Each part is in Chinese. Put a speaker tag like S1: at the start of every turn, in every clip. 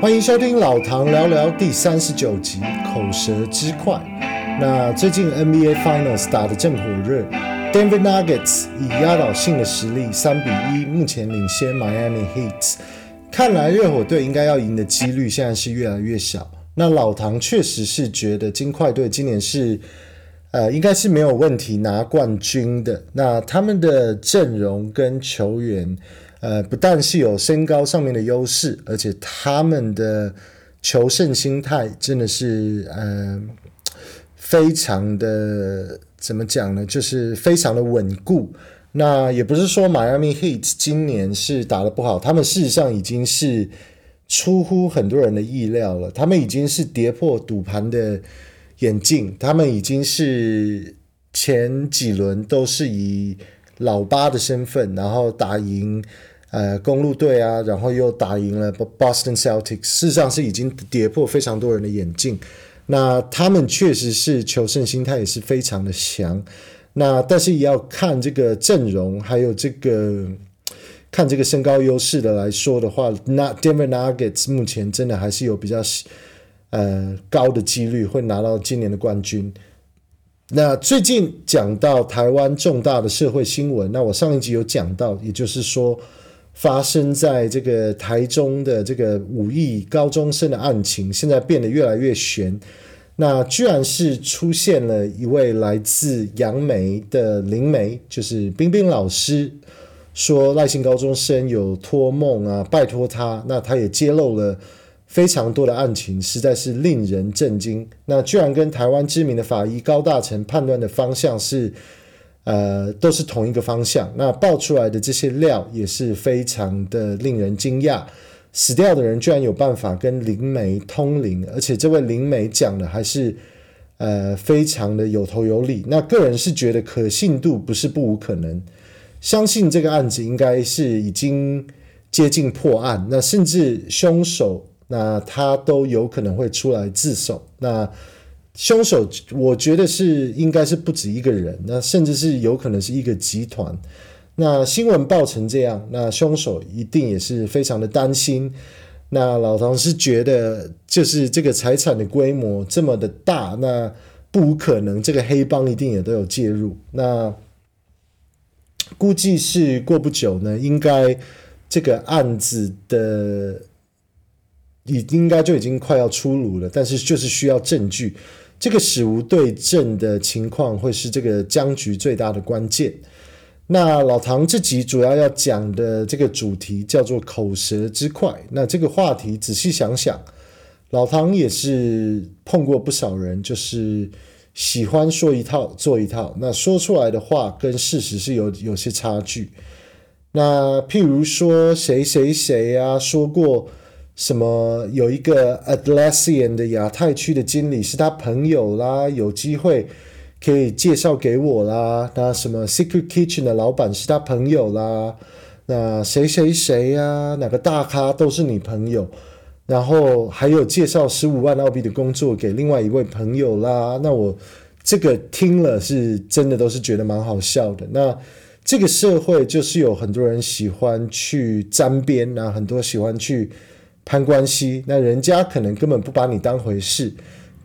S1: 欢迎收听老唐聊聊第三十九集口舌之快。那最近 NBA Finals 打得正火热，Denver Nuggets 以压倒性的实力三比一，目前领先 Miami Heat。看来热火队应该要赢的几率现在是越来越小。那老唐确实是觉得金块队今年是呃应该是没有问题拿冠军的。那他们的阵容跟球员。呃，不但是有身高上面的优势，而且他们的求胜心态真的是呃非常的怎么讲呢？就是非常的稳固。那也不是说 Miami Heat 今年是打得不好，他们事实上已经是出乎很多人的意料了。他们已经是跌破赌盘的眼镜，他们已经是前几轮都是以老八的身份，然后打赢。呃，公路队啊，然后又打赢了 Boston Celtics，事实上是已经跌破非常多人的眼镜。那他们确实是求胜心态也是非常的强。那但是也要看这个阵容，还有这个看这个身高优势的来说的话，那 Denver Nuggets 目前真的还是有比较呃高的几率会拿到今年的冠军。那最近讲到台湾重大的社会新闻，那我上一集有讲到，也就是说。发生在这个台中的这个五亿高中生的案情，现在变得越来越悬。那居然是出现了一位来自杨梅的灵媒，就是冰冰老师，说赖姓高中生有托梦啊，拜托他。那他也揭露了非常多的案情，实在是令人震惊。那居然跟台湾知名的法医高大成判断的方向是。呃，都是同一个方向。那爆出来的这些料也是非常的令人惊讶。死掉的人居然有办法跟灵媒通灵，而且这位灵媒讲的还是呃非常的有头有理。那个人是觉得可信度不是不无可能，相信这个案子应该是已经接近破案。那甚至凶手，那他都有可能会出来自首。那凶手，我觉得是应该是不止一个人，那甚至是有可能是一个集团。那新闻报成这样，那凶手一定也是非常的担心。那老唐是觉得，就是这个财产的规模这么的大，那不可能这个黑帮一定也都有介入。那估计是过不久呢，应该这个案子的已应该就已经快要出炉了，但是就是需要证据。这个死无对证的情况会是这个僵局最大的关键。那老唐这集主要要讲的这个主题叫做口舌之快。那这个话题仔细想想，老唐也是碰过不少人，就是喜欢说一套做一套，那说出来的话跟事实是有有些差距。那譬如说谁谁谁啊说过。什么有一个 Atlassian 的亚太区的经理是他朋友啦，有机会可以介绍给我啦。那什么 Secret Kitchen 的老板是他朋友啦。那谁谁谁呀，哪个大咖都是你朋友。然后还有介绍十五万澳币的工作给另外一位朋友啦。那我这个听了是真的都是觉得蛮好笑的。那这个社会就是有很多人喜欢去沾边，然后很多喜欢去。攀关系，那人家可能根本不把你当回事，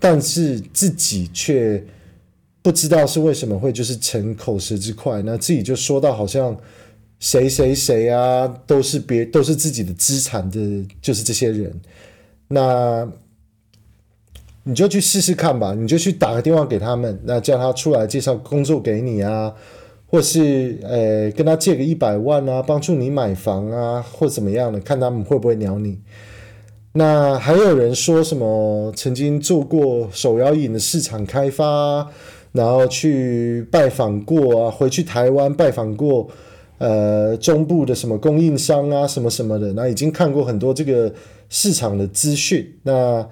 S1: 但是自己却不知道是为什么会就是逞口舌之快，那自己就说到好像谁谁谁啊，都是别都是自己的资产的，就是这些人，那你就去试试看吧，你就去打个电话给他们，那叫他出来介绍工作给你啊。或是呃，跟他借个一百万啊，帮助你买房啊，或怎么样的，看他们会不会鸟你。那还有人说什么曾经做过手摇饮的市场开发，然后去拜访过啊，回去台湾拜访过呃中部的什么供应商啊，什么什么的，那已经看过很多这个市场的资讯。那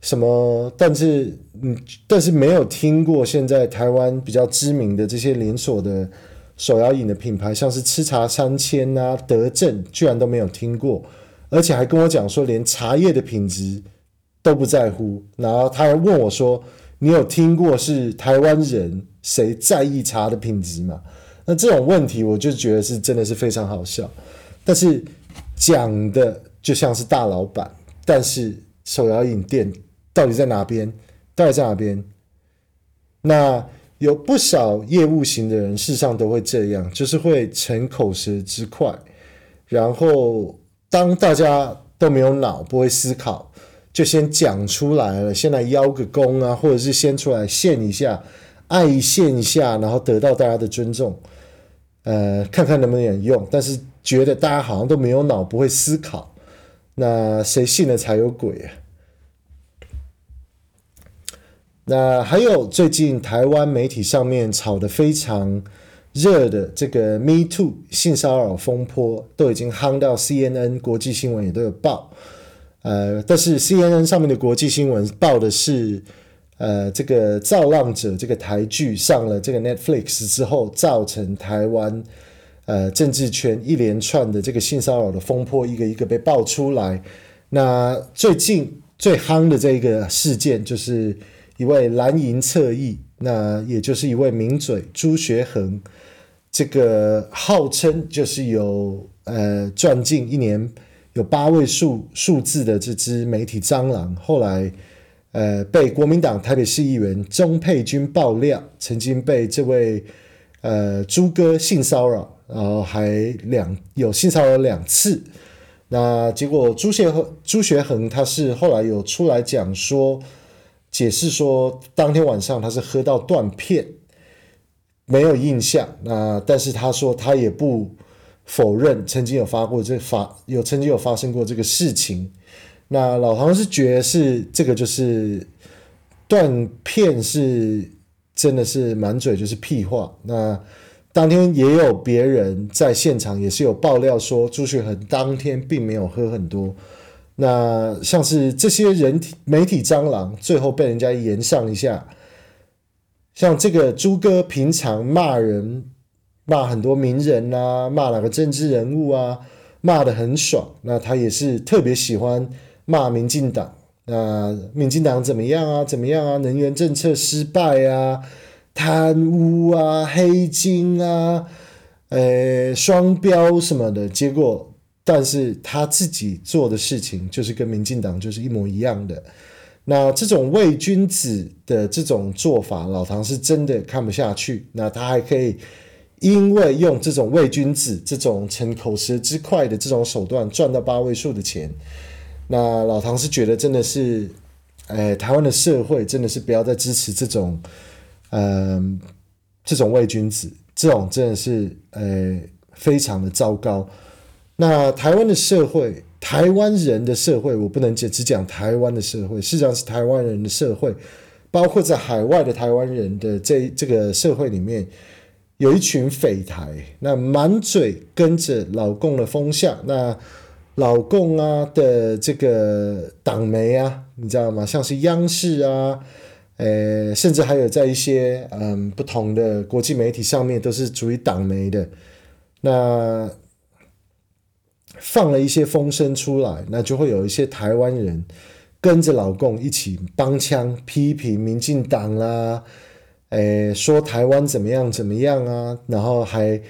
S1: 什么？但是，嗯，但是没有听过现在台湾比较知名的这些连锁的手摇饮的品牌，像是吃茶三千啊、德政，居然都没有听过，而且还跟我讲说，连茶叶的品质都不在乎。然后他还问我说：“你有听过是台湾人谁在意茶的品质吗？”那这种问题，我就觉得是真的是非常好笑。但是讲的就像是大老板。但是手摇饮店到底在哪边？到底在哪边？那有不少业务型的人，事实上都会这样，就是会逞口舌之快，然后当大家都没有脑，不会思考，就先讲出来了，先来邀个功啊，或者是先出来献一下，爱献一下，然后得到大家的尊重，呃，看看能不能用，但是觉得大家好像都没有脑，不会思考。那谁信了才有鬼啊？那还有最近台湾媒体上面炒得非常热的这个 Me Too 性骚扰风波，都已经夯到 CNN 国际新闻也都有报。呃，但是 CNN 上面的国际新闻报的是，呃，这个造浪者这个台剧上了这个 Netflix 之后，造成台湾。呃，政治圈一连串的这个性骚扰的风波，一个一个被爆出来。那最近最夯的这一个事件，就是一位蓝营侧翼，那也就是一位名嘴朱学恒，这个号称就是有呃赚进一年有八位数数字的这只媒体蟑螂，后来呃被国民党台北市议员钟沛君爆料，曾经被这位呃朱哥性骚扰。然后还两有性骚扰两次，那结果朱学恒朱学恒他是后来有出来讲说，解释说当天晚上他是喝到断片，没有印象。那但是他说他也不否认曾经有发过这发有曾经有发生过这个事情。那老唐是觉得是这个就是断片是真的是满嘴就是屁话。那。当天也有别人在现场，也是有爆料说朱学恒当天并没有喝很多。那像是这些人体媒体蟑螂，最后被人家炎上一下。像这个朱哥平常骂人，骂很多名人啊，骂哪个政治人物啊，骂的很爽。那他也是特别喜欢骂民进党。那民进党怎么样啊？怎么样啊？能源政策失败啊？贪污啊，黑金啊，呃，双标什么的，结果，但是他自己做的事情就是跟民进党就是一模一样的。那这种伪君子的这种做法，老唐是真的看不下去。那他还可以因为用这种伪君子、这种逞口舌之快的这种手段赚到八位数的钱，那老唐是觉得真的是，哎，台湾的社会真的是不要再支持这种。嗯，这种伪君子，这种真的是呃非常的糟糕。那台湾的社会，台湾人的社会，我不能只只讲台湾的社会，事实上是台湾人的社会，包括在海外的台湾人的这这个社会里面，有一群匪台，那满嘴跟着老共的风向，那老共啊的这个党媒啊，你知道吗？像是央视啊。呃，甚至还有在一些嗯不同的国际媒体上面，都是属于党媒的。那放了一些风声出来，那就会有一些台湾人跟着老共一起帮腔批评民进党啦，诶，说台湾怎么样怎么样啊，然后还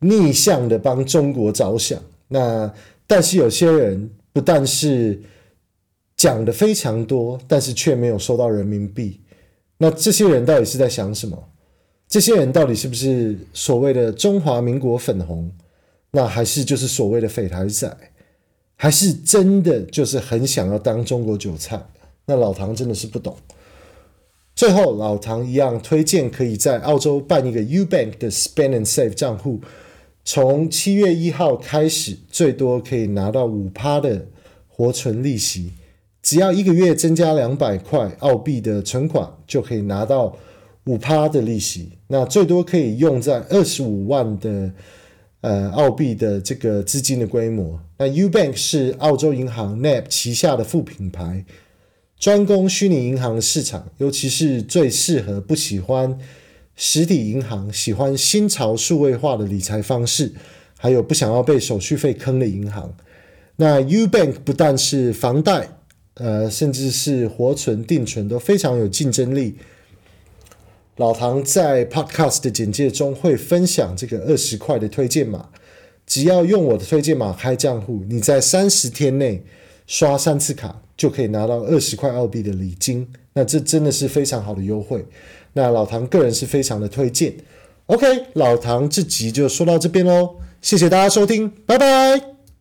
S1: 逆向的帮中国着想。那但是有些人不但是讲的非常多，但是却没有收到人民币。那这些人到底是在想什么？这些人到底是不是所谓的中华民国粉红？那还是就是所谓的匪台仔？还是真的就是很想要当中国韭菜？那老唐真的是不懂。最后，老唐一样推荐可以在澳洲办一个 UBank 的 Spend and Save 账户，从七月一号开始，最多可以拿到五趴的活存利息。只要一个月增加两百块澳币的存款，就可以拿到五趴的利息。那最多可以用在二十五万的呃澳币的这个资金的规模。那 UBank 是澳洲银行 NAB 旗下的副品牌，专攻虚拟银行的市场，尤其是最适合不喜欢实体银行、喜欢新潮数位化的理财方式，还有不想要被手续费坑的银行。那 UBank 不但是房贷。呃，甚至是活存、定存都非常有竞争力。老唐在 Podcast 的简介中会分享这个二十块的推荐码，只要用我的推荐码开账户，你在三十天内刷三次卡就可以拿到二十块澳币的礼金，那这真的是非常好的优惠。那老唐个人是非常的推荐。OK，老唐这集就说到这边喽，谢谢大家收听，拜拜。